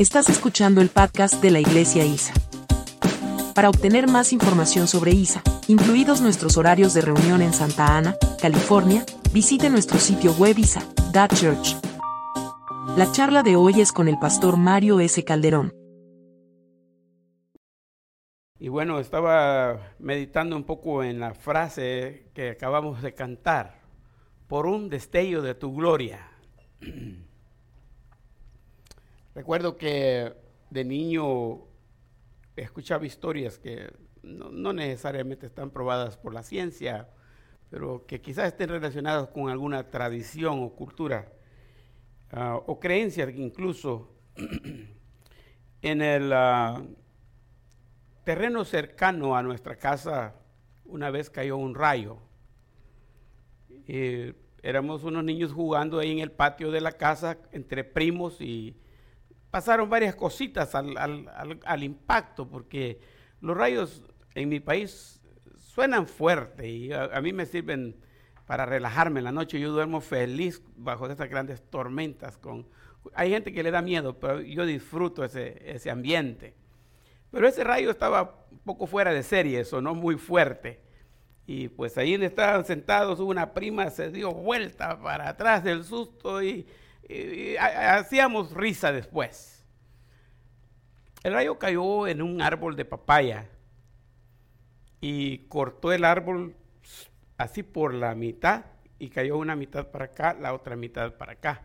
Estás escuchando el podcast de la Iglesia ISA. Para obtener más información sobre ISA, incluidos nuestros horarios de reunión en Santa Ana, California, visite nuestro sitio web isa.church. La charla de hoy es con el pastor Mario S. Calderón. Y bueno, estaba meditando un poco en la frase que acabamos de cantar, por un destello de tu gloria. Recuerdo que de niño escuchaba historias que no, necesariamente están probadas por la ciencia, pero que quizás estén relacionadas con alguna tradición o cultura ah, o creencia incluso en el ah, terreno cercano a nuestra casa una vez cayó un rayo. éramos unos niños jugando ahí en el patio de la casa entre primos y pasaron varias cositas al, impacto, porque los rayos en mi país suenan fuerte y a, mí me sirven para relajarme en la noche. Yo duermo feliz bajo estas grandes tormentas. Con, hay gente que le da miedo, pero yo disfruto ese, ese ambiente. Pero ese rayo estaba un poco fuera de serie, sonó muy fuerte. Y pues ahí donde estaban sentados, una prima se dio vuelta para atrás del susto y hacíamos risa después. El rayo cayó en un árbol de papaya y cortó el árbol así por la mitad y cayó una mitad para acá, la otra mitad para acá.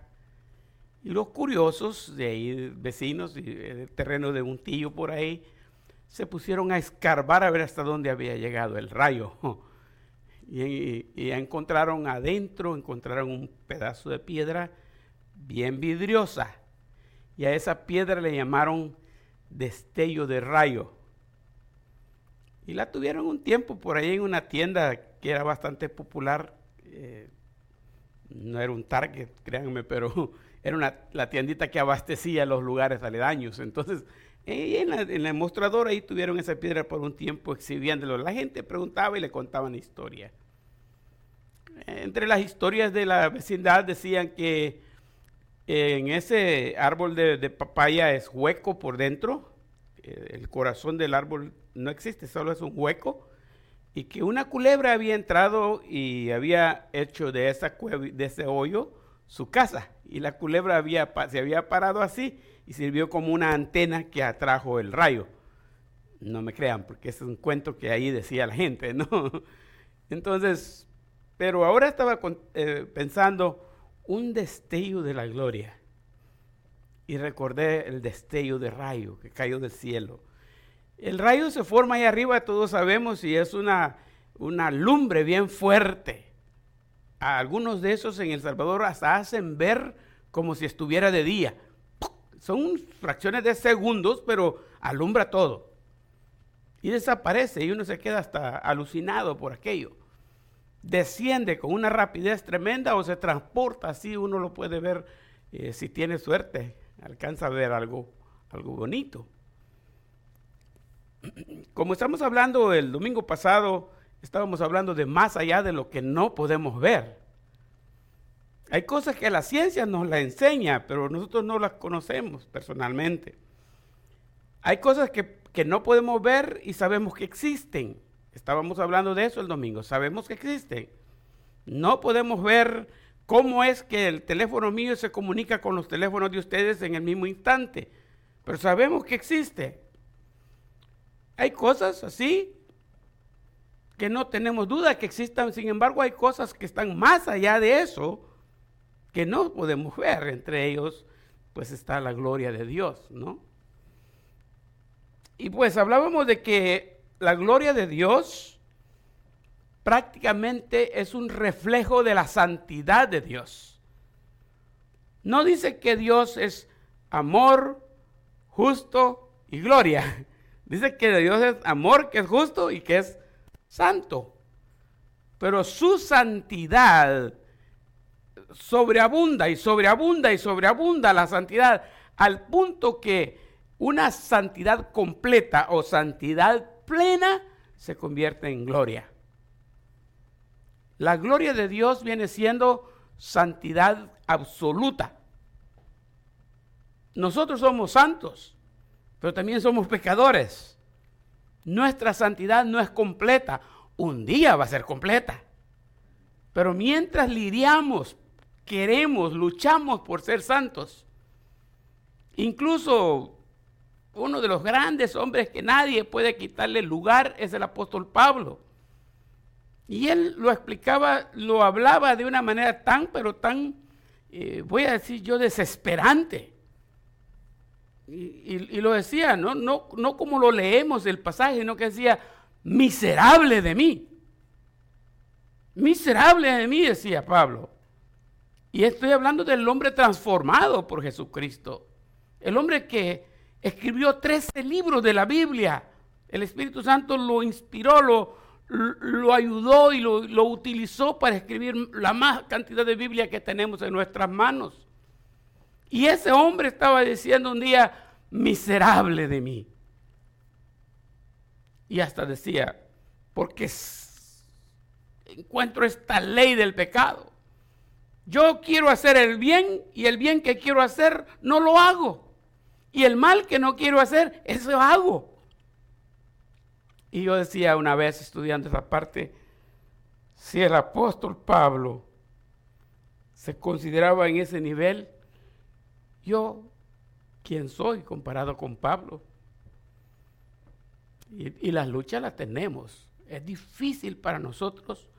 Y los curiosos de ahí, vecinos, del terreno de un tío por ahí, se pusieron a escarbar a ver hasta dónde había llegado el rayo. Y, y, encontraron adentro, encontraron un pedazo de piedra bien vidriosa. Y a esa piedra le llamaron destello de rayo. Y la tuvieron un tiempo por ahí en una tienda que era bastante popular. Eh, no era un Target, créanme, pero era una, la tiendita que abastecía los lugares aledaños. Entonces, en, la, en el mostrador ahí tuvieron esa piedra por un tiempo exhibiéndolo. La gente preguntaba y le contaban historia. Entre las historias de la vecindad decían que en ese árbol de, papaya es hueco por dentro, eh, el corazón del árbol no existe, solo es un hueco, y que una culebra había entrado y había hecho de, esa de ese hoyo su casa, y la culebra había, se había parado así y sirvió como una antena que atrajo el rayo. No me crean, porque es un cuento que ahí decía la gente, ¿no? Entonces, pero ahora estaba eh, pensando, un destello de la gloria. Y recordé el destello de rayo que cayó del cielo. El rayo se forma ahí arriba, todos sabemos, y es una, una lumbre bien fuerte. A algunos de esos en El Salvador hasta hacen ver como si estuviera de día. Son fracciones de segundos, pero alumbra todo. Y desaparece y uno se queda hasta alucinado por aquello desciende con una rapidez tremenda o se transporta así, uno lo puede ver eh, si tiene suerte, alcanza a ver algo, algo bonito. Como estamos hablando el domingo pasado, estábamos hablando de más allá de lo que no podemos ver. Hay cosas que la ciencia nos la enseña, pero nosotros no las conocemos personalmente. Hay cosas que, que no podemos ver y sabemos que existen. Estábamos hablando de eso el domingo. Sabemos que existe. No podemos ver cómo es que el teléfono mío se comunica con los teléfonos de ustedes en el mismo instante. Pero sabemos que existe. Hay cosas así que no tenemos duda que existan. Sin embargo, hay cosas que están más allá de eso que no podemos ver. Entre ellos, pues está la gloria de Dios, ¿no? Y pues hablábamos de que la gloria de Dios prácticamente es un reflejo de la santidad de Dios. No dice que Dios es amor, justo y gloria. Dice que Dios es amor, que es justo y que es santo. Pero su santidad sobreabunda y sobreabunda y sobreabunda la santidad al punto que una santidad completa o santidad plena se convierte en gloria. La gloria de Dios viene siendo santidad absoluta. nosotros somos santos, pero también somos pecadores. Nuestra santidad no es completa. Un día va a ser completa. Pero mientras lidiamos, queremos, luchamos por ser santos, incluso uno de los grandes hombres que nadie puede quitarle lugar es el apóstol Pablo. Y él lo explicaba, lo hablaba de una manera tan, pero tan, eh, voy a decir yo, desesperante. Y, lo decía, ¿no? No, no como lo leemos el pasaje, sino que decía, miserable de mí. Miserable de mí, decía Pablo. Y estoy hablando del hombre transformado por Jesucristo. El hombre que escribió 13 libros de la Biblia. El Espíritu Santo lo inspiró, lo, ayudó y lo, lo, utilizó para escribir la más cantidad de Biblia que tenemos en nuestras manos. Y ese hombre estaba diciendo un día, miserable de mí. Y hasta decía, porque encuentro esta ley del pecado. Yo quiero hacer el bien y el bien que quiero hacer no lo hago. Y el mal que no quiero hacer, eso hago. Y yo decía una vez estudiando esa parte, si el apóstol Pablo se consideraba en ese nivel, yo, ¿quién soy comparado con Pablo? Y, y las luchas las tenemos. Es difícil para nosotros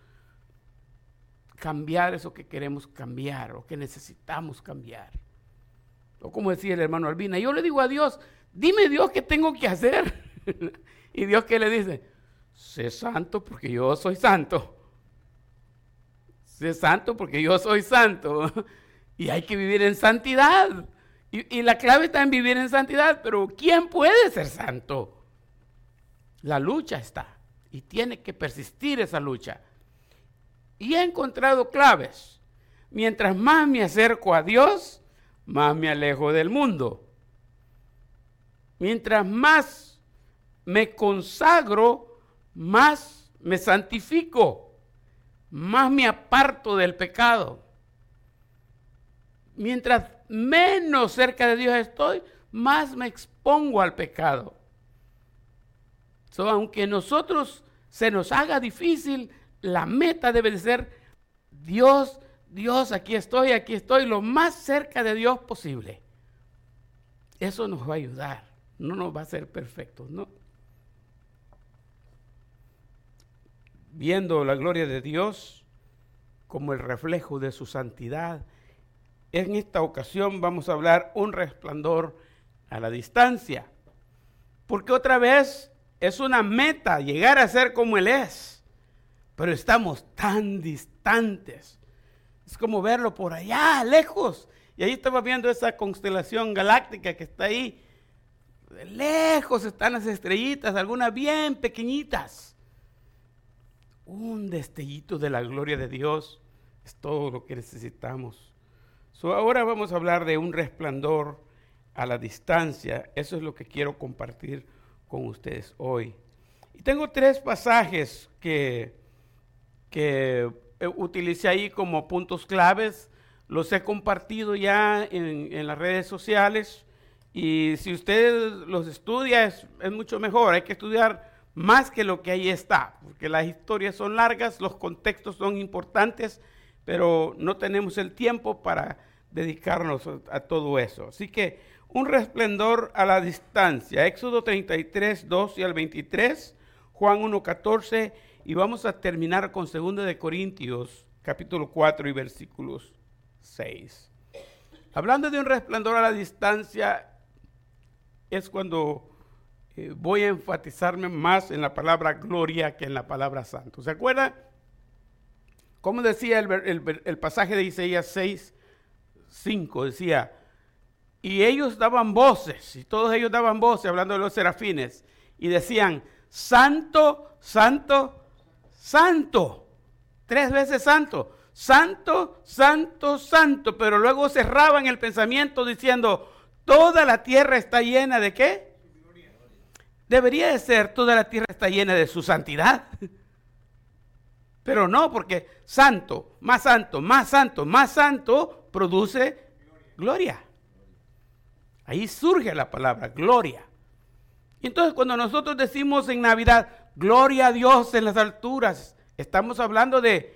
cambiar eso que queremos cambiar o que necesitamos cambiar. O como decía el hermano Albina, yo le digo a Dios, dime Dios qué tengo que hacer. y Dios que le dice, sé santo porque yo soy santo. Sé santo porque yo soy santo. y hay que vivir en santidad. Y, y la clave está en vivir en santidad, pero ¿quién puede ser santo? La lucha está y tiene que persistir esa lucha. Y he encontrado claves. Mientras más me acerco a Dios, más me alejo del mundo. Mientras más me consagro, más me santifico, más me aparto del pecado. Mientras menos cerca de Dios estoy, más me expongo al pecado. So, aunque nosotros se nos haga difícil, la meta debe de ser Dios, Dios, aquí estoy, aquí estoy, lo más cerca de Dios posible. Eso nos va a ayudar, no nos va a ser perfectos, ¿no? Viendo la gloria de Dios como el reflejo de su santidad, en esta ocasión vamos a hablar un resplandor a la distancia, porque otra vez es una meta llegar a ser como Él es pero estamos tan distantes. Es como verlo por allá, lejos. Y ahí estaba viendo esa constelación galáctica que está ahí. lejos están las estrellitas, algunas bien pequeñitas. Un destellito de la gloria de Dios es todo lo que necesitamos. ahora vamos a hablar de un resplandor a la distancia. Eso es lo que quiero compartir con ustedes hoy. Y tengo tres pasajes que que eh, utilicé ahí como puntos claves. Los he compartido ya en, las redes sociales y si usted los estudia es, mucho mejor. Hay que estudiar más que lo que ahí está, porque las historias son largas, los contextos son importantes, pero no tenemos el tiempo para dedicarnos a, a todo eso. Así que un resplendor a la distancia. Éxodo 33, 2 y al 23, Juan 1, 14 y vamos a terminar con 2 de Corintios, capítulo 4 y versículos 6. Hablando de un resplandor a la distancia, es cuando eh, voy a enfatizarme más en la palabra gloria que en la palabra santo. ¿Se acuerda? Como decía el, el pasaje de Isaías 6, 5, decía, y ellos daban voces, y todos ellos daban voces, hablando de los serafines, y decían, santo, santo, santo, tres veces santo, santo, santo, santo, pero luego cerraban el pensamiento diciendo, toda la tierra está llena de qué? Debería de ser, toda la tierra está llena de su santidad. Pero no, porque santo, más santo, más santo, más santo produce gloria. Ahí surge la palabra gloria. Entonces cuando nosotros decimos en Navidad, gloria a Dios en las alturas, estamos hablando de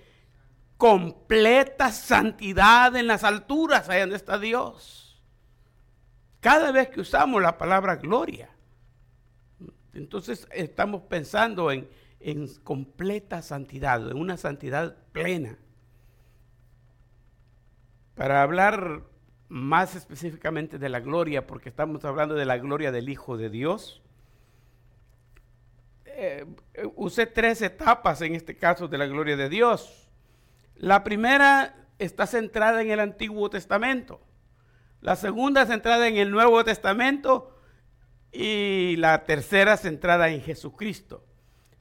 completa santidad en las alturas, ahí donde está Dios. Cada vez que usamos la palabra gloria, entonces estamos pensando en, en completa santidad, en una santidad plena. Para hablar más específicamente de la gloria, porque estamos hablando de la gloria del Hijo de Dios, eh, usé tres etapas en este caso de la gloria de Dios. La primera está centrada en el Antiguo Testamento. La segunda centrada en el Nuevo Testamento y la tercera centrada en Jesucristo.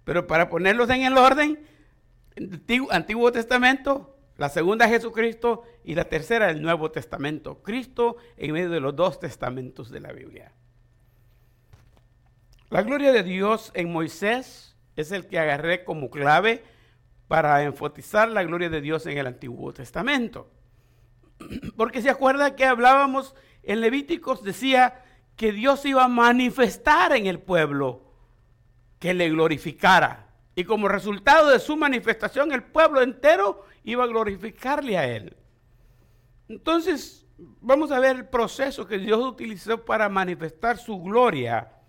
Pero para ponerlos en el orden, Antiguo, Testamento, la segunda Jesucristo y la tercera el Nuevo Testamento. Cristo en medio de los dos testamentos de la Biblia. La gloria de Dios en Moisés es el que agarré como clave para enfatizar la gloria de Dios en el Antiguo Testamento. Porque se acuerda que hablábamos en Levíticos, decía que Dios iba a manifestar en el pueblo que le glorificara. Y como resultado de su manifestación, el pueblo entero iba a glorificarle a él. Entonces, vamos a ver el proceso que Dios utilizó para manifestar su gloria.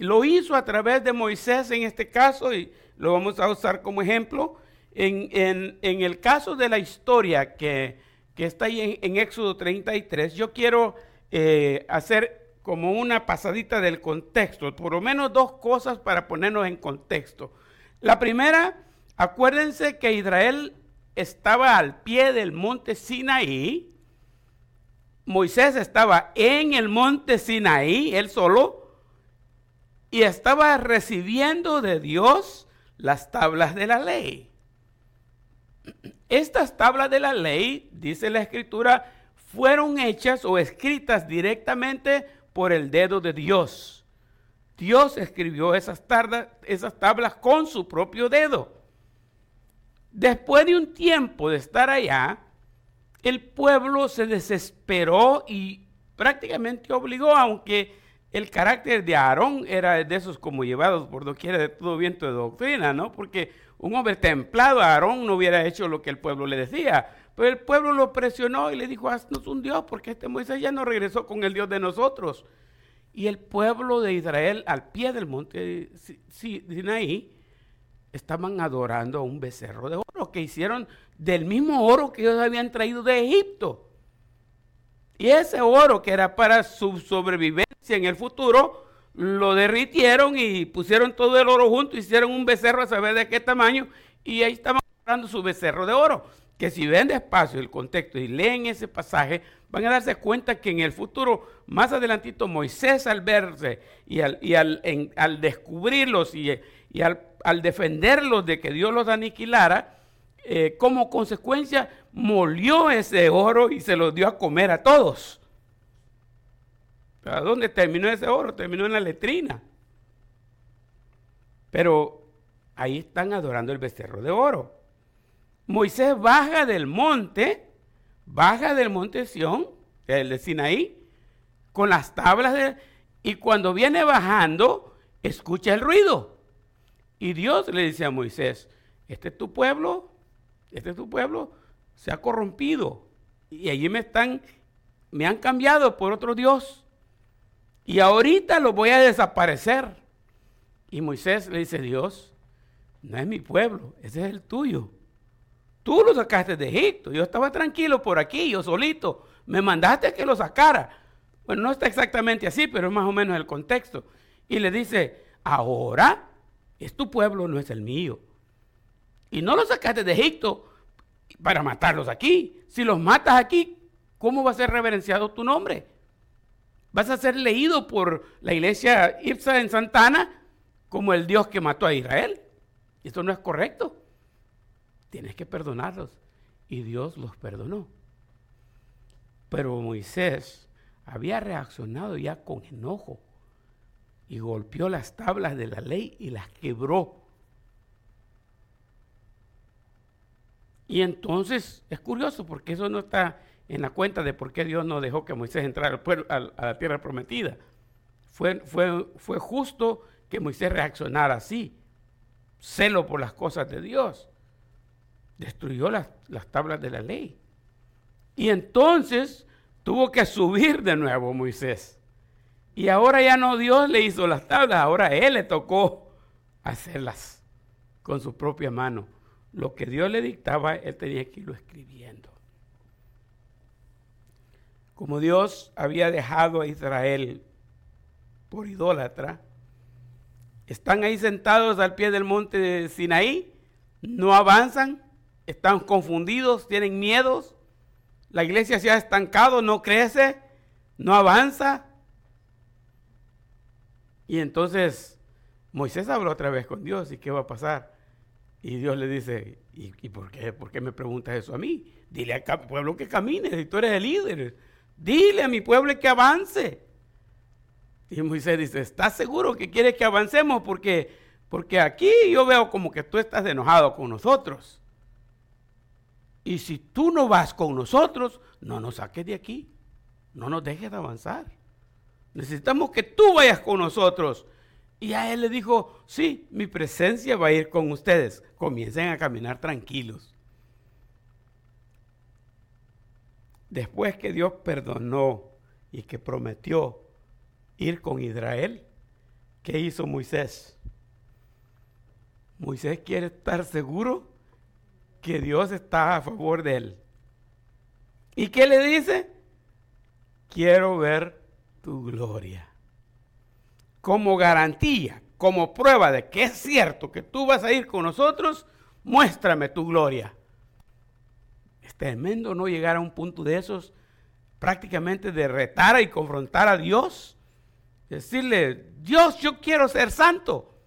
Lo hizo a través de Moisés en este caso, y lo vamos a usar como ejemplo. En, el caso de la historia que, está ahí en, Éxodo 33, yo quiero eh, hacer como una pasadita del contexto, por lo menos dos cosas para ponernos en contexto. La primera, acuérdense que Israel estaba al pie del monte Sinaí, Moisés estaba en el monte Sinaí, él solo, y estaba recibiendo de Dios las tablas de la ley. Estas tablas de la ley, dice la escritura, fueron hechas o escritas directamente por el dedo de Dios. Dios escribió esas, esas tablas con su propio dedo. Después de un tiempo de estar allá, el pueblo se desesperó y prácticamente obligó, aunque el carácter de Aarón era de esos como llevados por doquiera de todo viento de doctrina, ¿no? Porque un hombre templado, Aarón, no hubiera hecho lo que el pueblo le decía. Pero el pueblo lo presionó y le dijo, haznos un Dios, porque este Moisés ya no regresó con el Dios de nosotros. Y el pueblo de Israel, al pie del monte Sinaí, estaban adorando a un becerro de oro que hicieron del mismo oro que ellos habían traído de Egipto. Y ese oro que era para su sobrevivencia en el futuro, lo derritieron y pusieron todo el oro junto, hicieron un becerro a saber de qué tamaño, y ahí estaban adorando su becerro de oro que si ven despacio el contexto y leen ese pasaje, van a darse cuenta que en el futuro, más adelantito, Moisés al verse y al, al, descubrirlos y, al, defenderlos de que Dios los aniquilara, eh, como consecuencia molió ese oro y se lo dio a comer a todos. ¿A dónde terminó ese oro? Terminó en la letrina. Pero ahí están adorando el becerro de oro. Moisés baja del monte, baja del monte Sión, el de Sinaí, con las tablas de, y cuando viene bajando, escucha el ruido. Y Dios le dice a Moisés, este es tu pueblo, este es tu pueblo, se ha corrompido. Y allí me están, me han cambiado por otro Dios. Y ahorita lo voy a desaparecer. Y Moisés le dice, Dios, no es mi pueblo, ese es el tuyo. Tú lo sacaste de Egipto. Yo estaba tranquilo por aquí, yo solito. Me mandaste que lo sacara. Bueno, no está exactamente así, pero es más o menos el contexto. Y le dice, ahora es tu pueblo, no es el mío. Y no lo sacaste de Egipto para matarlos aquí. Si los matas aquí, ¿cómo va a ser reverenciado tu nombre? Vas a ser leído por la iglesia Ipsa en Santana como el Dios que mató a Israel. Esto no es correcto tienes que perdonarlos. Y Dios los perdonó. Pero Moisés había reaccionado ya con enojo y golpeó las tablas de la ley y las quebró. Y entonces es curioso porque eso no está en la cuenta de por qué Dios no dejó que Moisés entrara al a, la tierra prometida. Fue, justo que Moisés reaccionara así. Celo por las cosas de Dios. Destruyó las, las tablas de la ley. Y entonces tuvo que subir de nuevo Moisés. Y ahora ya no Dios le hizo las tablas, ahora él le tocó hacerlas con su propia mano. Lo que Dios le dictaba, él tenía que irlo escribiendo. Como Dios había dejado a Israel por idólatra, están ahí sentados al pie del monte de Sinaí, no avanzan, están confundidos, tienen miedos, la iglesia se ha estancado, no crece, no avanza. Y entonces Moisés habló otra vez con Dios y qué va a pasar. Y Dios le dice, ¿y, por, qué, por qué me preguntas eso a mí? Dile al pueblo que camine, si tú eres el líder. Dile a mi pueblo que avance. Y Moisés dice, ¿estás seguro que quieres que avancemos? Porque, porque aquí yo veo como que tú estás enojado con nosotros. Y si tú no vas con nosotros, no nos saques de aquí. No nos dejes de avanzar. Necesitamos que tú vayas con nosotros. Y a él le dijo, sí, mi presencia va a ir con ustedes. Comiencen a caminar tranquilos. Después que Dios perdonó y que prometió ir con Israel, ¿qué hizo Moisés? Moisés quiere estar seguro que Dios está a favor de él. ¿Y qué le dice? Quiero ver tu gloria como garantía, como prueba de que es cierto que tú vas a ir con nosotros, muéstrame tu gloria. Es tremendo no llegar a un punto de esos, prácticamente de retar y confrontar a Dios. Decirle, Dios, yo quiero ser santo.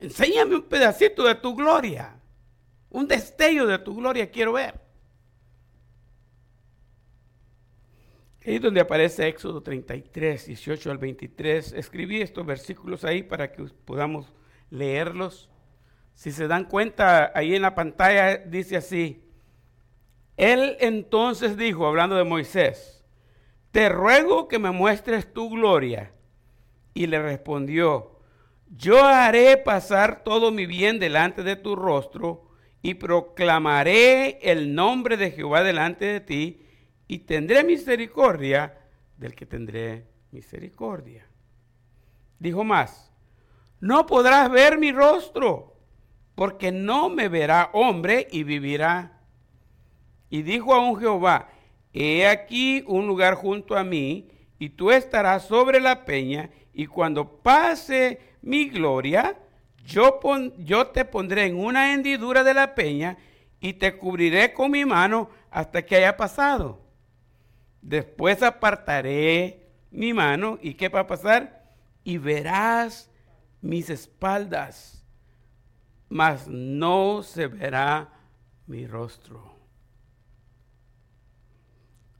Enséñame un pedacito de tu gloria. Un destello de tu gloria quiero ver. Ahí es donde aparece Éxodo 33, 18 al 23. Escribí estos versículos ahí para que podamos leerlos. Si se dan cuenta, ahí en la pantalla dice así. Él entonces dijo, hablando de Moisés, te ruego que me muestres tu gloria. Y le respondió, yo haré pasar todo mi bien delante de tu rostro y proclamaré el nombre de Jehová delante de ti y tendré misericordia del que tendré misericordia. Dijo más, no podrás ver mi rostro, porque no me verá hombre y vivirá. Y dijo a un Jehová, he aquí un lugar junto a mí, y tú estarás sobre la peña, y cuando pase mi gloria, yo, yo te pondré en una hendidura de la peña, y te cubriré con mi mano hasta que haya pasado. Después apartaré mi mano y ¿qué va a pasar? Y verás mis espaldas, mas no se verá mi rostro.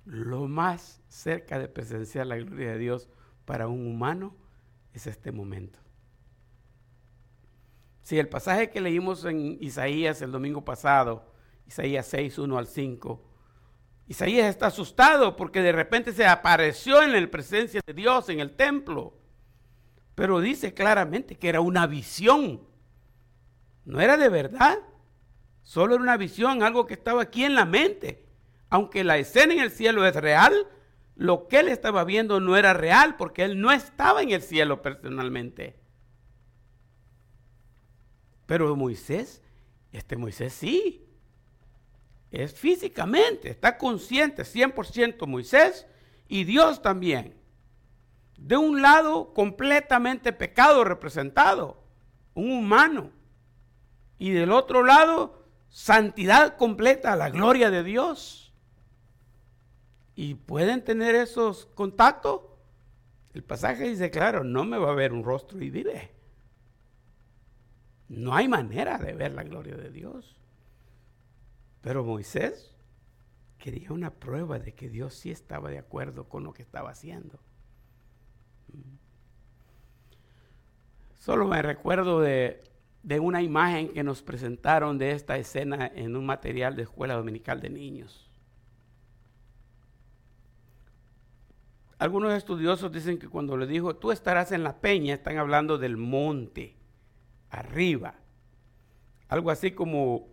Lo más cerca de presenciar la gloria de Dios para un humano es este momento. Si el pasaje que leímos en Isaías el domingo pasado, Isaías 6, 1 al 5, Isaías está asustado porque de repente se apareció en la presencia de Dios en el templo. Pero dice claramente que era una visión. No era de verdad. Solo era una visión, algo que estaba aquí en la mente. Aunque la escena en el cielo es real, lo que él estaba viendo no era real porque él no estaba en el cielo personalmente. Pero Moisés, este Moisés sí es físicamente, está consciente 100% Moisés y Dios también. De un lado completamente pecado representado, un humano. Y del otro lado, santidad completa, la gloria de Dios. ¿Y pueden tener esos contactos? El pasaje dice, claro, no me va a ver un rostro y vive. No hay manera de ver la gloria de Dios. Pero Moisés quería una prueba de que Dios sí estaba de acuerdo con lo que estaba haciendo. Solo me recuerdo de, una imagen que nos presentaron de esta escena en un material de escuela dominical de niños. Algunos estudiosos dicen que cuando le dijo, tú estarás en la peña, están hablando del monte, arriba. Algo así como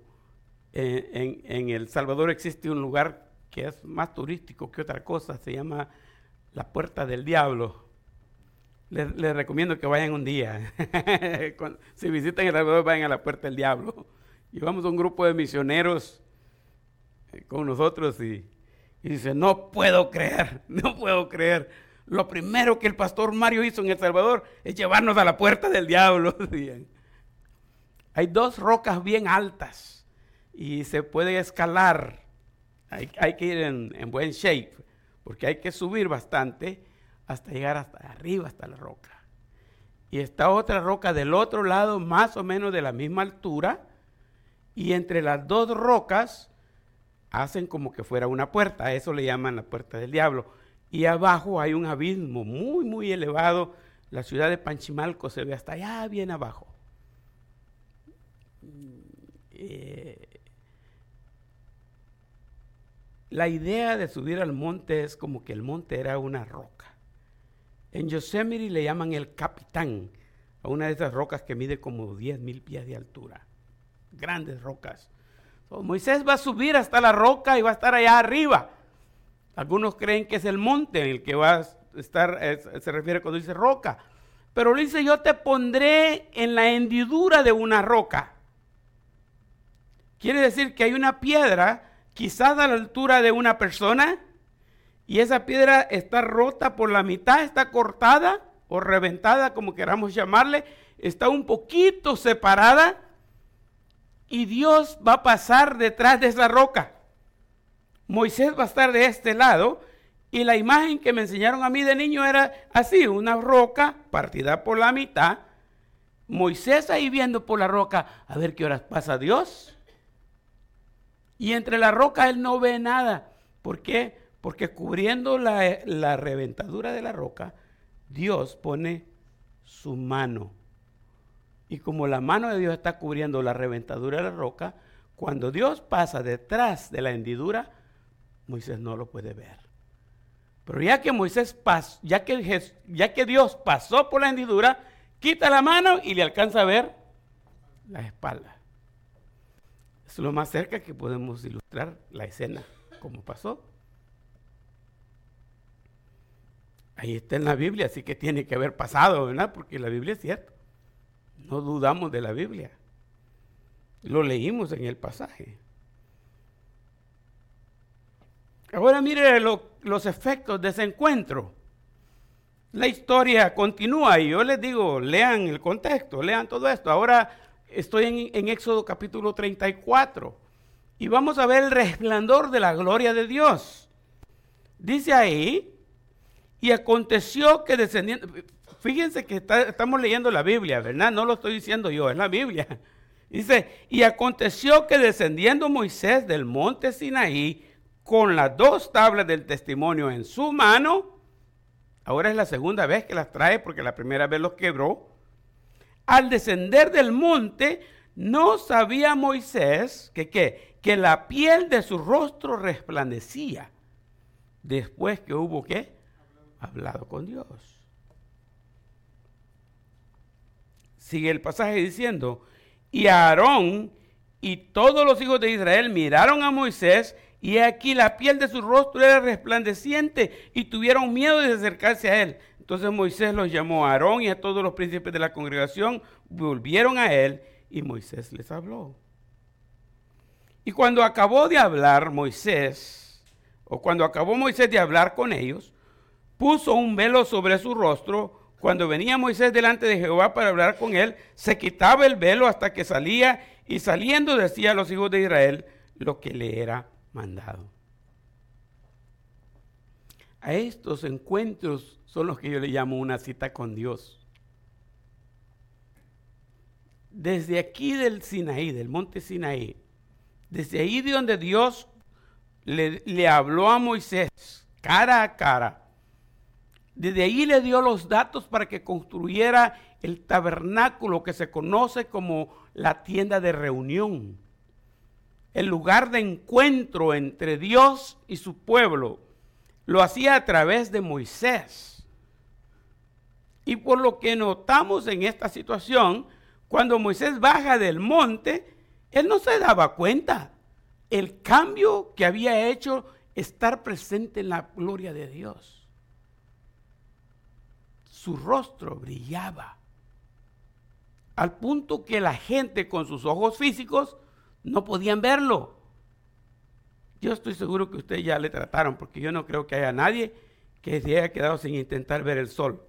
eh, en, El Salvador existe un lugar que es más turístico que otra cosa, se llama la Puerta del Diablo. Les, recomiendo que vayan un día. si visitan El Salvador, vayan a la Puerta del Diablo. Llevamos un grupo de misioneros eh, con nosotros y y dice, no puedo creer, no puedo creer. Lo primero que el pastor Mario hizo en El Salvador es llevarnos a la puerta del diablo. Hay dos rocas bien altas y se puede escalar. Hay, que ir en, en, buen shape porque hay que subir bastante hasta llegar hasta arriba, hasta la roca. Y está otra roca del otro lado, más o menos de la misma altura. Y entre las dos rocas hacen como que fuera una puerta, a eso le llaman la puerta del diablo. Y abajo hay un abismo muy, muy elevado. La ciudad de Panchimalco se ve hasta allá, bien abajo. Eh, la idea de subir al monte es como que el monte era una roca. En Yosemite le llaman el capitán a una de esas rocas que mide como 10 mil pies de altura. Grandes rocas Moisés va a subir hasta la roca y va a estar allá arriba. Algunos creen que es el monte en el que va a estar, se refiere cuando dice roca. Pero dice, yo te pondré en la hendidura de una roca. Quiere decir que hay una piedra, quizás a la altura de una persona, y esa piedra está rota por la mitad, está cortada o reventada, como queramos llamarle, está un poquito separada y Dios va a pasar detrás de esa roca. Moisés va a estar de este lado y la imagen que me enseñaron a mí de niño era así, una roca partida por la mitad. Moisés ahí viendo por la roca a ver qué horas pasa Dios. Y entre la roca él no ve nada. ¿Por qué? Porque cubriendo la, la reventadura de la roca, Dios pone su mano y como la mano de Dios está cubriendo la reventadura de la roca, cuando Dios pasa detrás de la hendidura, Moisés no lo puede ver. Pero ya que Moisés pasó, ya que, Dios pasó por la hendidura, quita la mano y le alcanza a ver la espalda. Es lo más cerca que podemos ilustrar la escena, como pasó. Ahí está en la Biblia, así que tiene que haber pasado, ¿verdad? Porque la Biblia es cierta. No dudamos de la Biblia. Lo leímos en el pasaje. Ahora mire los efectos de ese encuentro. La historia continúa y yo les digo, lean el contexto, lean todo esto. Ahora estoy en, en Éxodo capítulo 34 y vamos a ver el resplandor de la gloria de Dios. Dice ahí, y aconteció que descendiendo, fíjense que estamos leyendo la Biblia, ¿verdad? No lo estoy diciendo yo, es la Biblia. Dice, y aconteció que descendiendo Moisés del monte Sinaí con las dos tablas del testimonio en su mano, ahora es la segunda vez que las trae porque la primera vez los quebró, al descender del monte no sabía Moisés que, que la piel de su rostro resplandecía después que hubo que hablado con Dios. Sigue el pasaje diciendo, y Aarón y todos los hijos de Israel miraron a Moisés y aquí la piel de su rostro era resplandeciente y tuvieron miedo de acercarse a él. Entonces Moisés los llamó a Aarón y a todos los príncipes de la congregación, volvieron a él y Moisés les habló. Y cuando acabó de hablar Moisés, o cuando acabó Moisés de hablar con ellos, puso un velo sobre su rostro cuando venía Moisés delante de Jehová para hablar con él, se quitaba el velo hasta que salía y saliendo decía a los hijos de Israel lo que le era mandado. A estos encuentros son los que yo le llamo una cita con Dios. Desde aquí del Sinaí, del monte Sinaí, desde ahí de donde Dios le, le habló a Moisés cara a cara, desde ahí le dio los datos para que construyera el tabernáculo que se conoce como la tienda de reunión, el lugar de encuentro entre Dios y su pueblo, lo hacía a través de Moisés. Y por lo que notamos en esta situación, cuando Moisés baja del monte, él no se daba cuenta el cambio que había hecho estar presente en la gloria de Dios. Su rostro brillaba al punto que la gente con sus ojos físicos no podían verlo. Yo estoy seguro que ustedes ya le trataron, porque yo no creo que haya nadie que se haya quedado sin intentar ver el sol.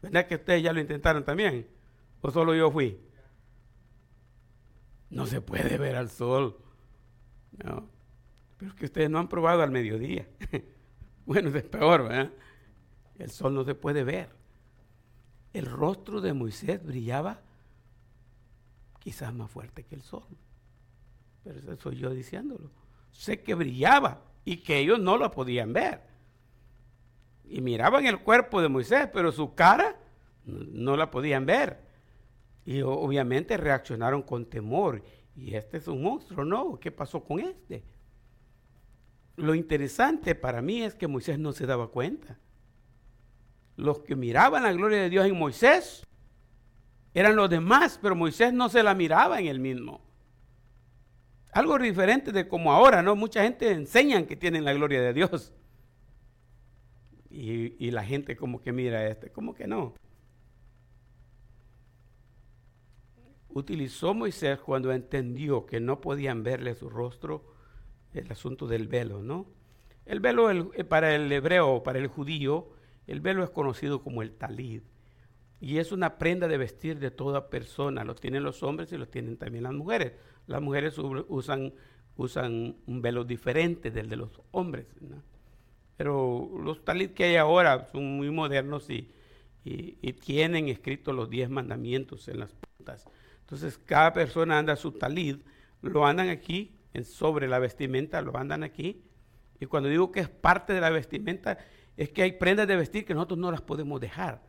¿Verdad que ustedes ya lo intentaron también? ¿O solo yo fui? No se puede ver al sol. Pero es que ustedes no han probado al mediodía. bueno, es peor, ¿verdad? El sol no se puede ver. El rostro de Moisés brillaba quizás más fuerte que el sol. Pero eso soy yo diciéndolo sé que brillaba y que ellos no lo podían ver. Y miraban el cuerpo de Moisés, pero su cara no la podían ver. Y obviamente reaccionaron con temor. Y este es un monstruo, ¿no? ¿Qué pasó con este? Lo interesante para mí es que Moisés no se daba cuenta. Los que miraban la gloria de Dios en Moisés eran los demás, pero Moisés no se la miraba en él mismo. Algo diferente de como ahora, ¿no? Mucha gente enseñan que tienen la gloria de Dios. Y, la gente como que mira este, como que no. Utilizó Moisés cuando entendió que no podían verle su rostro el asunto del velo, ¿no? El velo eh, para el hebreo, para el judío, el velo es conocido como el talid. Y es una prenda de vestir de toda persona. Lo tienen los hombres y lo tienen también las mujeres. Las mujeres usan, usan un velo diferente del de los hombres. Pero los talit que hay ahora son muy modernos y, tienen escritos los diez mandamientos en las puntas. Entonces cada persona anda su talit, lo andan aquí, en, sobre la vestimenta, lo andan aquí. Y cuando digo que es parte de la vestimenta, es que hay prendas de vestir que nosotros no las podemos dejar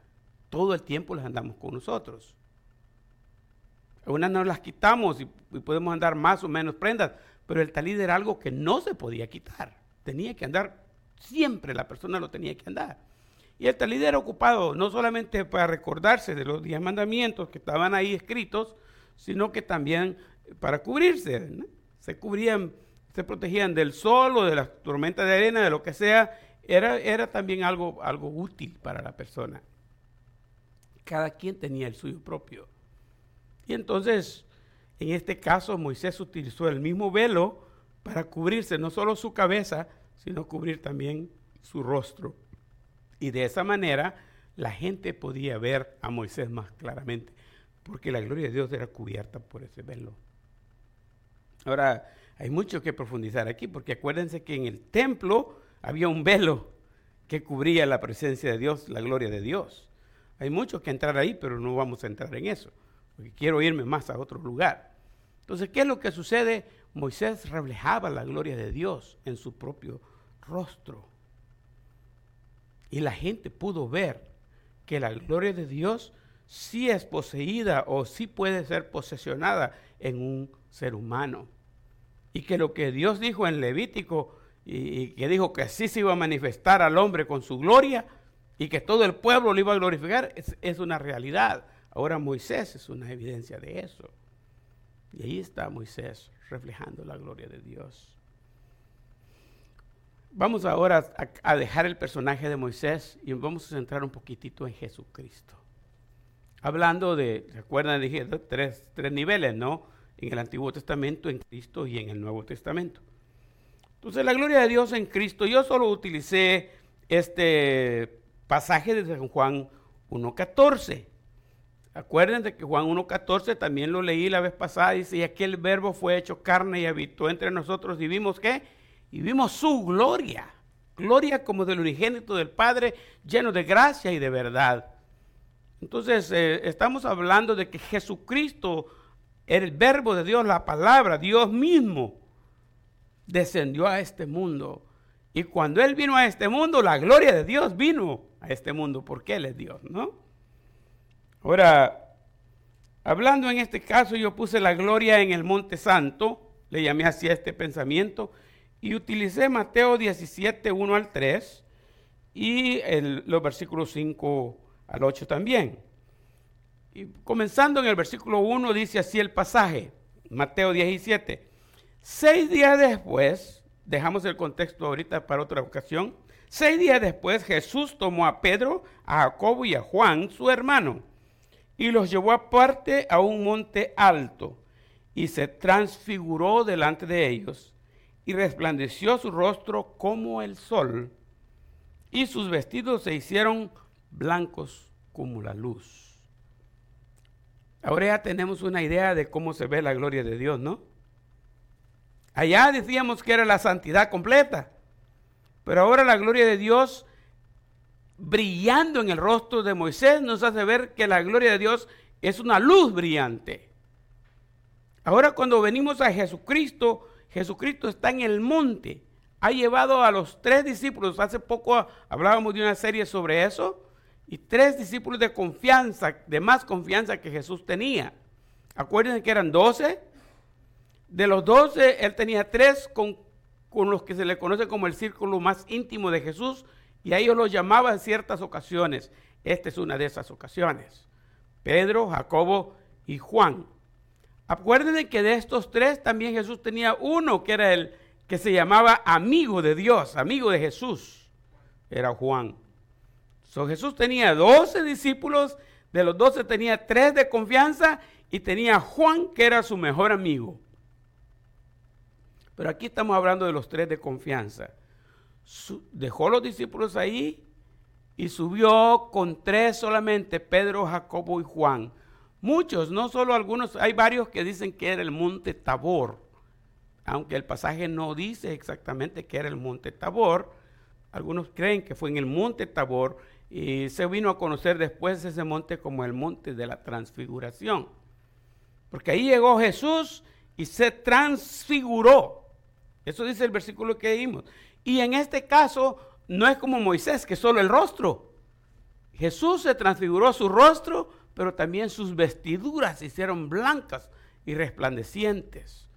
todo el tiempo las andamos con nosotros. Algunas no las quitamos y, podemos andar más o menos prendas, pero el talid era algo que no se podía quitar. Tenía que andar, siempre la persona lo tenía que andar. Y el talid era ocupado no solamente para recordarse de los diez mandamientos que estaban ahí escritos, sino que también para cubrirse. Se cubrían, se protegían del sol o de las tormentas de arena, de lo que sea. Era, era también algo, algo útil para la persona cada quien tenía el suyo propio. Y entonces, en este caso, Moisés utilizó el mismo velo para cubrirse no solo su cabeza, sino cubrir también su rostro. Y de esa manera la gente podía ver a Moisés más claramente, porque la gloria de Dios era cubierta por ese velo. Ahora, hay mucho que profundizar aquí, porque acuérdense que en el templo había un velo que cubría la presencia de Dios, la gloria de Dios. Hay mucho que entrar ahí, pero no vamos a entrar en eso, porque quiero irme más a otro lugar. Entonces, ¿qué es lo que sucede? Moisés reflejaba la gloria de Dios en su propio rostro. Y la gente pudo ver que la gloria de Dios sí es poseída o sí puede ser posesionada en un ser humano. Y que lo que Dios dijo en Levítico y, que dijo que así se iba a manifestar al hombre con su gloria, y que todo el pueblo lo iba a glorificar, es, una realidad. Ahora Moisés es una evidencia de eso. Y ahí está Moisés reflejando la gloria de Dios. Vamos ahora a, dejar el personaje de Moisés y vamos a centrar un poquitito en Jesucristo. Hablando de, ¿recuerdan? Dije tres, tres niveles, ¿no? En el Antiguo Testamento, en Cristo y en el Nuevo Testamento. Entonces, la gloria de Dios en Cristo, yo solo utilicé este pasaje de San Juan 1.14. Acuérdense que Juan 1.14 también lo leí la vez pasada, dice, y aquel verbo fue hecho carne y habitó entre nosotros y vimos qué? Y vimos su gloria, gloria como del unigénito del Padre, lleno de gracia y de verdad. Entonces, eh, estamos hablando de que Jesucristo, el verbo de Dios, la palabra, Dios mismo, descendió a este mundo. Y cuando Él vino a este mundo, la gloria de Dios vino a este mundo porque Él es Dios, ¿no? Ahora, hablando en este caso, yo puse la gloria en el Monte Santo, le llamé así a este pensamiento, Y utilicé Mateo 17, 1 al 3 y los versículos 5 al 8 también. Y comenzando en el versículo 1 dice así el pasaje, Mateo 17. Seis días después, dejamos el contexto ahorita para otra ocasión, seis días después Jesús tomó a Pedro, a Jacobo y a Juan, su hermano, y los llevó aparte a un monte alto, y se transfiguró delante de ellos, y resplandeció su rostro como el sol, y sus vestidos se hicieron blancos como la luz. Ahora ya tenemos una idea de cómo se ve la gloria de Dios, ¿no? Allá decíamos que era la santidad completa, pero ahora la gloria de Dios brillando en el rostro de Moisés nos hace ver que la gloria de Dios es una luz brillante. Ahora cuando venimos a Jesucristo, Jesucristo está en el monte. Ha llevado a los tres discípulos, hace poco hablábamos de una serie sobre eso, y tres discípulos de confianza, de más confianza que Jesús tenía. Acuérdense que eran doce. De los doce, él tenía tres con, con, los que se le conoce como el círculo más íntimo de Jesús y a ellos los llamaba en ciertas ocasiones. Esta es una de esas ocasiones. Pedro, Jacobo y Juan. Acuérdense que de estos tres también Jesús tenía uno que era el que se llamaba amigo de Dios, amigo de Jesús. Era Juan. So, Jesús tenía 12 discípulos, de los 12 tenía 3 de confianza y tenía Juan que era su mejor amigo. Pero aquí estamos hablando de los 3 de confianza. dejó los discípulos ahí y subió con tres solamente, Pedro, Jacobo y Juan. Muchos, no solo algunos, hay varios que dicen que era el monte Tabor, aunque el pasaje no dice exactamente que era el monte Tabor. Algunos creen que fue en el monte Tabor y se vino a conocer después ese monte como el monte de la transfiguración. Porque ahí llegó Jesús y se transfiguró. Eso dice el versículo que vimos. Y en este caso no es como Moisés, que solo el rostro. Jesús se transfiguró su rostro, pero también sus vestiduras se hicieron blancas y resplandecientes.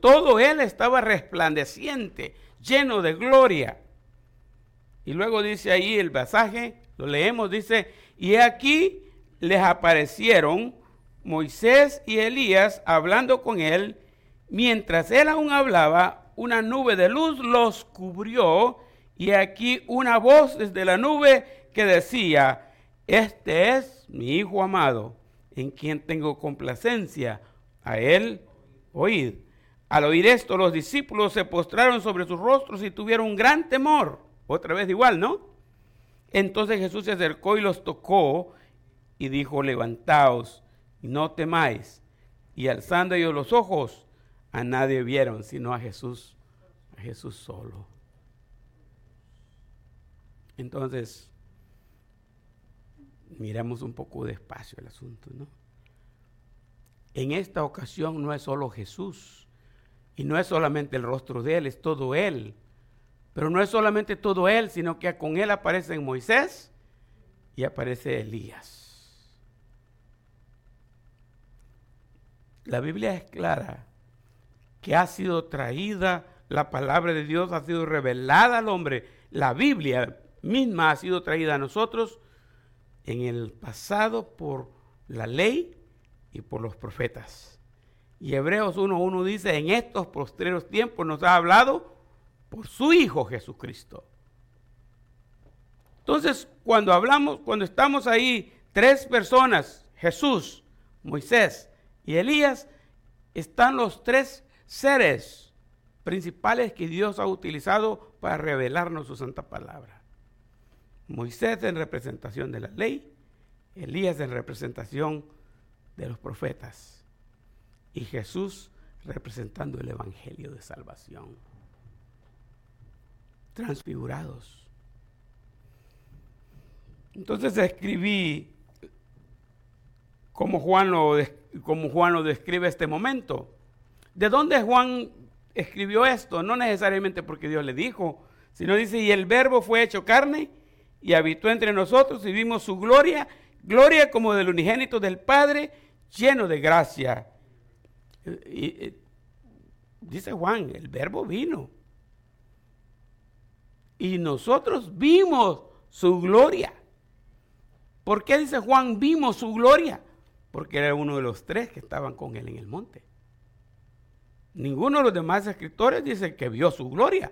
todo él estaba resplandeciente, lleno de gloria. Y luego dice ahí el pasaje, lo leemos, dice, y aquí les aparecieron Moisés y Elías hablando con él. Mientras él aún hablaba, una nube de luz los cubrió y aquí una voz desde la nube que decía, este es mi Hijo amado, en quien tengo complacencia, a él oíd. Al oír esto, los discípulos se postraron sobre sus rostros y tuvieron gran temor. Otra vez igual, ¿no? Entonces Jesús se acercó y los tocó y dijo, levantaos no temáis. Y alzando ellos los ojos, a nadie vieron, sino a Jesús, a Jesús solo. Entonces, miremos un poco despacio el asunto, ¿no? En esta ocasión no es solo Jesús, y no es solamente el rostro de Él, es todo Él pero no es solamente todo él, sino que con él aparecen Moisés y aparece Elías. La Biblia es clara que ha sido traída, la palabra de Dios ha sido revelada al hombre. La Biblia misma ha sido traída a nosotros en el pasado por la ley y por los profetas. Y Hebreos 1.1 dice, en estos postreros tiempos nos ha hablado por su Hijo Jesucristo. Entonces, cuando hablamos, cuando estamos ahí, tres personas, Jesús, Moisés y Elías, están los tres seres principales que Dios ha utilizado para revelarnos su santa palabra. Moisés en representación de la ley, Elías en representación de los profetas y Jesús representando el Evangelio de salvación transfigurados. Entonces escribí como Juan, lo, Juan lo describe este momento. ¿De dónde Juan escribió esto? No necesariamente porque Dios le dijo, sino dice, y el verbo fue hecho carne y habitó entre nosotros y vimos su gloria, gloria como del unigénito del Padre, lleno de gracia. dice Juan, el verbo vino y nosotros vimos su gloria. ¿Por qué dice Juan vimos su gloria? Porque era uno de los tres que estaban con él en el monte. Ninguno de los demás escritores dice que vio su gloria.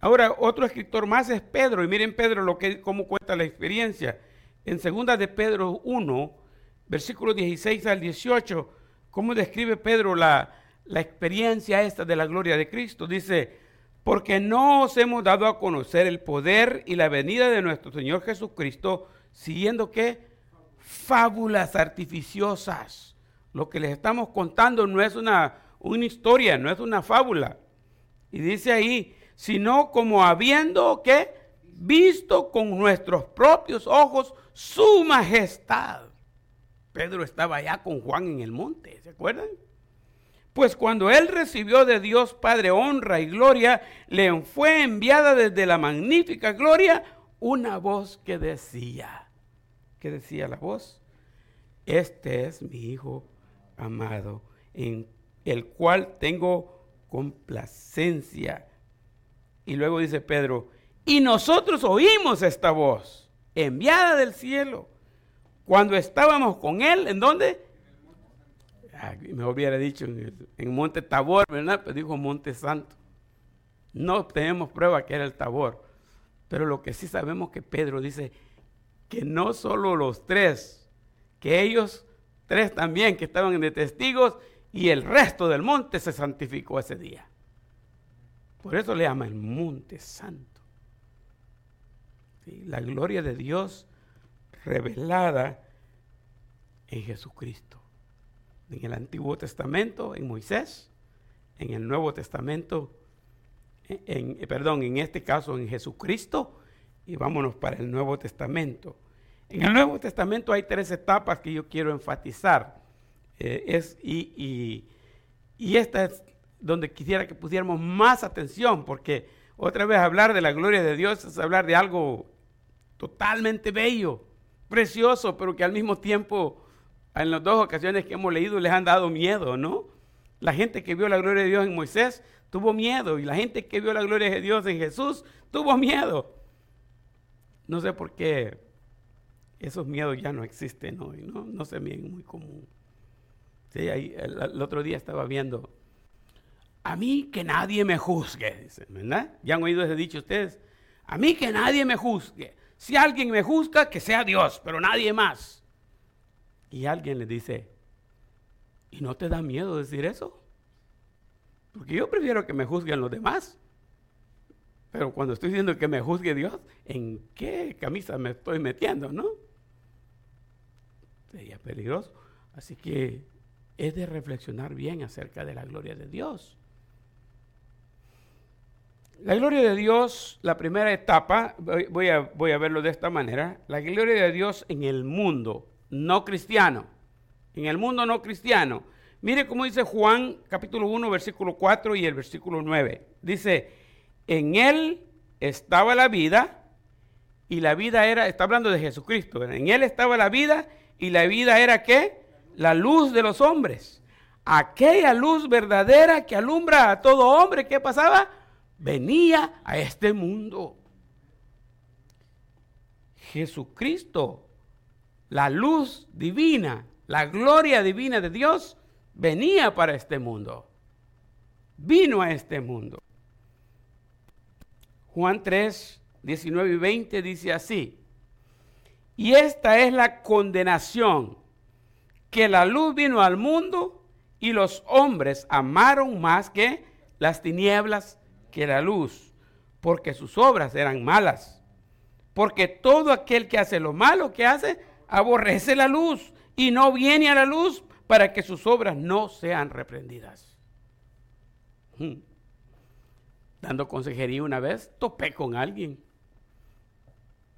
Ahora, otro escritor más es Pedro, y miren Pedro lo que, cómo cuenta la experiencia. En segunda de Pedro 1, versículos 16 al 18, cómo describe Pedro la, la experiencia esta de la gloria de Cristo. Dice, porque no os hemos dado a conocer el poder y la venida de nuestro Señor Jesucristo, siguiendo qué? Fábulas artificiosas. Lo que les estamos contando no es una, una historia, no es una fábula. Y dice ahí, sino como habiendo que visto con nuestros propios ojos su majestad. Pedro estaba allá con Juan en el monte, ¿se acuerdan? Pues cuando él recibió de Dios Padre honra y gloria, le fue enviada desde la magnífica gloria una voz que decía, ¿qué decía la voz? Este es mi Hijo amado, en el cual tengo complacencia. Y luego dice Pedro, y nosotros oímos esta voz, enviada del cielo, cuando estábamos con él, ¿en dónde? me hubiera dicho en, Monte Tabor, ¿verdad? Pero dijo Monte Santo. No tenemos prueba que era el Tabor. Pero lo que sí sabemos que Pedro dice que no solo los tres, que ellos tres también que estaban de testigos y el resto del monte se santificó ese día. Por eso le llama el monte santo. La gloria de Dios revelada en Jesucristo en el Antiguo Testamento, en Moisés, en el Nuevo Testamento, en, perdón, en este caso en Jesucristo, y vámonos para el Nuevo Testamento. En el Nuevo Testamento hay tres etapas que yo quiero enfatizar. Eh, es, y, y, esta es donde quisiera que pusiéramos más atención, porque otra vez hablar de la gloria de Dios es hablar de algo totalmente bello, precioso, pero que al mismo tiempo en las dos ocasiones que hemos leído les han dado miedo, ¿no? La gente que vio la gloria de Dios en Moisés tuvo miedo y la gente que vio la gloria de Dios en Jesús tuvo miedo. No sé por qué esos miedos ya no existen hoy, ¿no? No se ven muy común. Sí, ahí, el, otro día estaba viendo, a mí que nadie me juzgue, dice, ¿verdad? ¿Ya han oído ese dicho ustedes? A mí que nadie me juzgue. Si alguien me juzga, que sea Dios, pero nadie más. Y alguien le dice, ¿y no te da miedo decir eso? Porque yo prefiero que me juzguen los demás. Pero cuando estoy diciendo que me juzgue Dios, ¿en qué camisa me estoy metiendo, no? Sería peligroso. Así que es de reflexionar bien acerca de la gloria de Dios. La gloria de Dios, la primera etapa, voy a, voy a verlo de esta manera, la gloria de Dios en el mundo no cristiano. En el mundo no cristiano. Mire cómo dice Juan capítulo 1, versículo 4 y el versículo 9. Dice, en él estaba la vida y la vida era, está hablando de Jesucristo, en él estaba la vida y la vida era qué? La luz de los hombres. Aquella luz verdadera que alumbra a todo hombre, ¿qué pasaba? Venía a este mundo. Jesucristo la luz divina, la gloria divina de Dios venía para este mundo. Vino a este mundo. Juan 3, 19 y 20 dice así. Y esta es la condenación, que la luz vino al mundo y los hombres amaron más que las tinieblas que la luz, porque sus obras eran malas. Porque todo aquel que hace lo malo que hace, aborrece la luz y no viene a la luz para que sus obras no sean reprendidas. Hmm. Dando consejería una vez, topé con alguien.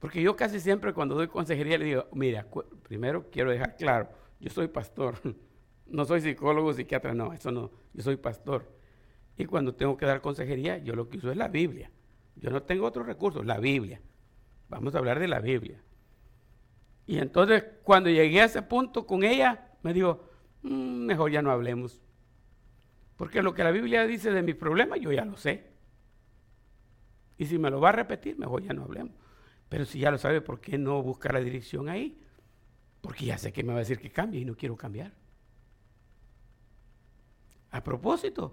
Porque yo casi siempre cuando doy consejería le digo, mira, primero quiero dejar claro, yo soy pastor, no soy psicólogo, psiquiatra, no, eso no, yo soy pastor. Y cuando tengo que dar consejería, yo lo que uso es la Biblia. Yo no tengo otros recursos, la Biblia. Vamos a hablar de la Biblia. Y entonces cuando llegué a ese punto con ella, me dijo, mm, mejor ya no hablemos. Porque lo que la Biblia dice de mis problemas, yo ya lo sé. Y si me lo va a repetir, mejor ya no hablemos. Pero si ya lo sabe, ¿por qué no buscar la dirección ahí? Porque ya sé que me va a decir que cambie y no quiero cambiar. A propósito.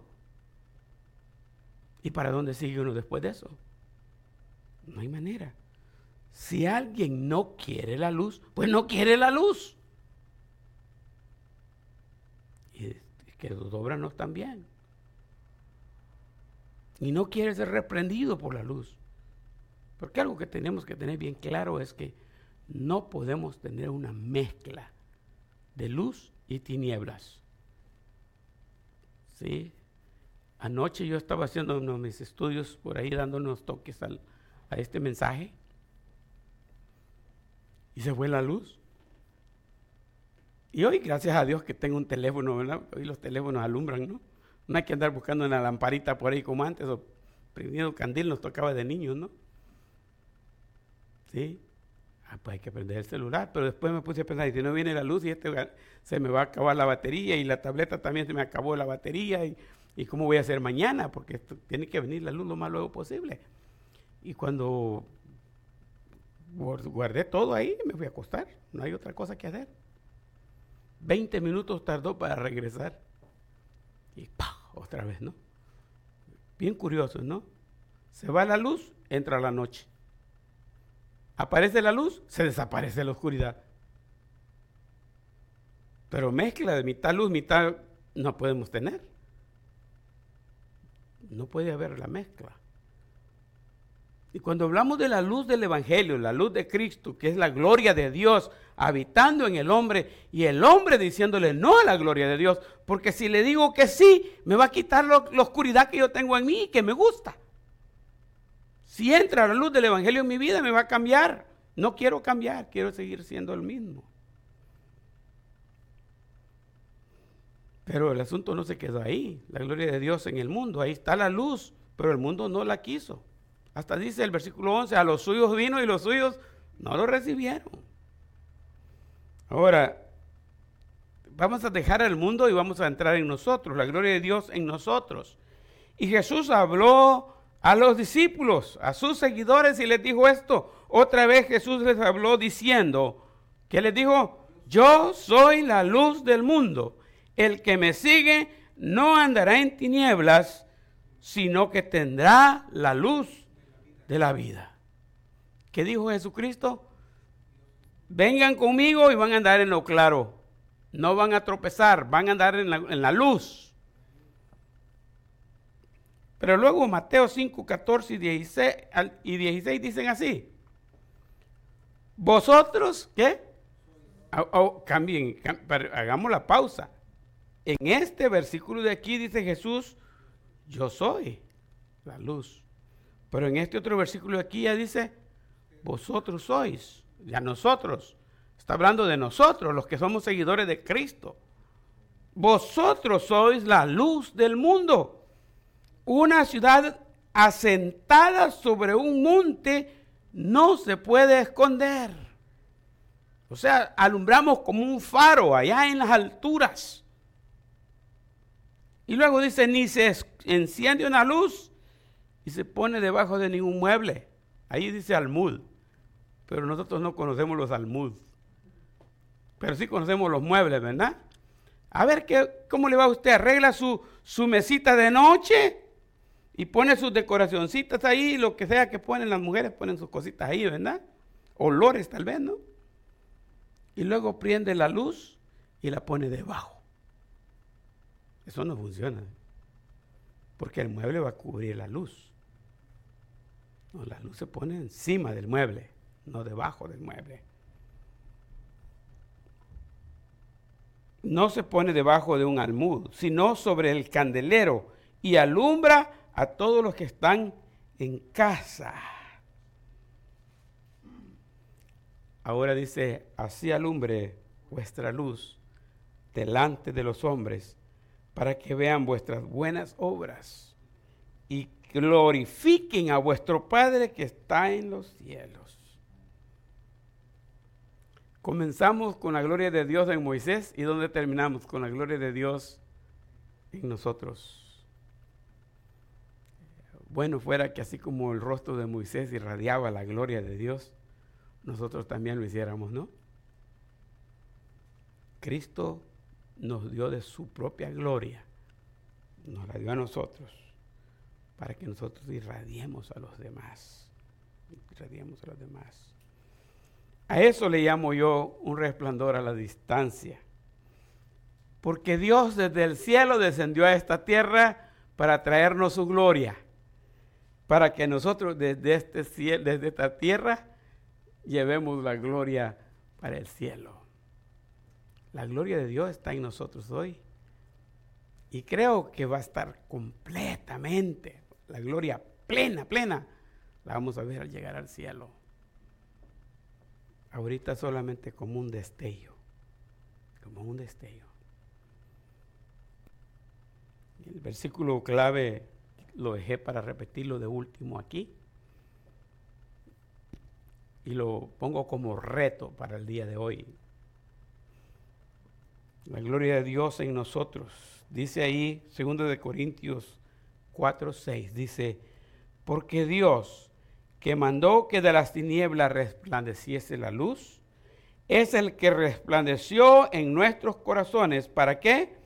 ¿Y para dónde sigue uno después de eso? No hay manera. Si alguien no quiere la luz, pues no quiere la luz. Y que sus obras no. Y no quiere ser reprendido por la luz. Porque algo que tenemos que tener bien claro es que no podemos tener una mezcla de luz y tinieblas. ¿Sí? Anoche yo estaba haciendo uno de mis estudios por ahí dando unos toques a este mensaje y se fue la luz. Y hoy, gracias a Dios que tengo un teléfono, ¿verdad? Hoy los teléfonos alumbran, ¿no? No hay que andar buscando una lamparita por ahí como antes o prendiendo candil nos tocaba de niños, ¿no? ¿Sí? Ah, pues hay que prender el celular, pero después me puse a pensar, y si no viene la luz y este se me va a acabar la batería y la tableta también se me acabó la batería y, y cómo voy a hacer mañana, porque tiene que venir la luz lo más luego posible. Y cuando guardé todo ahí, me fui a acostar, no hay otra cosa que hacer. 20 minutos tardó para regresar. Y ¡pah! otra vez, ¿no? Bien curioso, ¿no? Se va la luz, entra la noche. Aparece la luz, se desaparece la oscuridad. Pero mezcla de mitad luz, mitad no podemos tener. No puede haber la mezcla. Y cuando hablamos de la luz del Evangelio, la luz de Cristo, que es la gloria de Dios habitando en el hombre y el hombre diciéndole no a la gloria de Dios, porque si le digo que sí, me va a quitar la oscuridad que yo tengo en mí y que me gusta. Si entra la luz del Evangelio en mi vida, me va a cambiar. No quiero cambiar, quiero seguir siendo el mismo. Pero el asunto no se quedó ahí. La gloria de Dios en el mundo, ahí está la luz, pero el mundo no la quiso. Hasta dice el versículo 11, a los suyos vino y los suyos no lo recibieron. Ahora, vamos a dejar al mundo y vamos a entrar en nosotros, la gloria de Dios en nosotros. Y Jesús habló a los discípulos, a sus seguidores y les dijo esto. Otra vez Jesús les habló diciendo, que les dijo, yo soy la luz del mundo. El que me sigue no andará en tinieblas, sino que tendrá la luz de la vida. ¿Qué dijo Jesucristo? Vengan conmigo y van a andar en lo claro. No van a tropezar, van a andar en la, en la luz. Pero luego Mateo 5, 14 y 16, y 16 dicen así. Vosotros, ¿qué? cambien, hagamos la pausa. En este versículo de aquí dice Jesús, yo soy la luz. Pero en este otro versículo de aquí ya dice, vosotros sois, ya nosotros. Está hablando de nosotros, los que somos seguidores de Cristo. Vosotros sois la luz del mundo. Una ciudad asentada sobre un monte no se puede esconder. O sea, alumbramos como un faro allá en las alturas. Y luego dice, ni se enciende una luz y se pone debajo de ningún mueble. Ahí dice almud. Pero nosotros no conocemos los almud. Pero sí conocemos los muebles, ¿verdad? A ver, ¿qué, ¿cómo le va a usted? ¿Arregla su, su mesita de noche? Y pone sus decoracioncitas ahí, lo que sea que ponen las mujeres, ponen sus cositas ahí, ¿verdad? Olores tal vez, ¿no? Y luego prende la luz y la pone debajo. Eso no funciona. Porque el mueble va a cubrir la luz. No, la luz se pone encima del mueble, no debajo del mueble. No se pone debajo de un almud, sino sobre el candelero y alumbra a todos los que están en casa. Ahora dice, así alumbre vuestra luz delante de los hombres, para que vean vuestras buenas obras y glorifiquen a vuestro Padre que está en los cielos. Comenzamos con la gloria de Dios en Moisés y donde terminamos con la gloria de Dios en nosotros bueno fuera que así como el rostro de Moisés irradiaba la gloria de Dios, nosotros también lo hiciéramos, ¿no? Cristo nos dio de su propia gloria, nos la dio a nosotros, para que nosotros irradiemos a los demás. Irradiemos a los demás. A eso le llamo yo un resplandor a la distancia. Porque Dios desde el cielo descendió a esta tierra para traernos su gloria. Para que nosotros desde, este desde esta tierra llevemos la gloria para el cielo. La gloria de Dios está en nosotros hoy. Y creo que va a estar completamente, la gloria plena, plena, la vamos a ver al llegar al cielo. Ahorita solamente como un destello, como un destello. El versículo clave lo dejé para repetirlo de último aquí. Y lo pongo como reto para el día de hoy. La gloria de Dios en nosotros. Dice ahí, 2 de Corintios 4, 6, dice, porque Dios que mandó que de las tinieblas resplandeciese la luz, es el que resplandeció en nuestros corazones. ¿Para qué?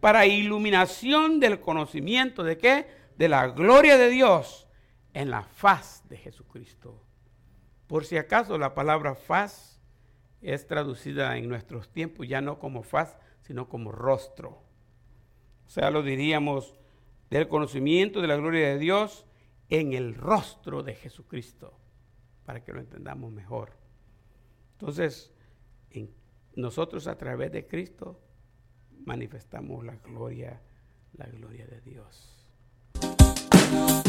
Para iluminación del conocimiento de qué? De la gloria de Dios en la faz de Jesucristo. Por si acaso la palabra faz es traducida en nuestros tiempos ya no como faz, sino como rostro. O sea, lo diríamos del conocimiento de la gloria de Dios en el rostro de Jesucristo, para que lo entendamos mejor. Entonces, nosotros a través de Cristo manifestamos la gloria, la gloria de Dios. you.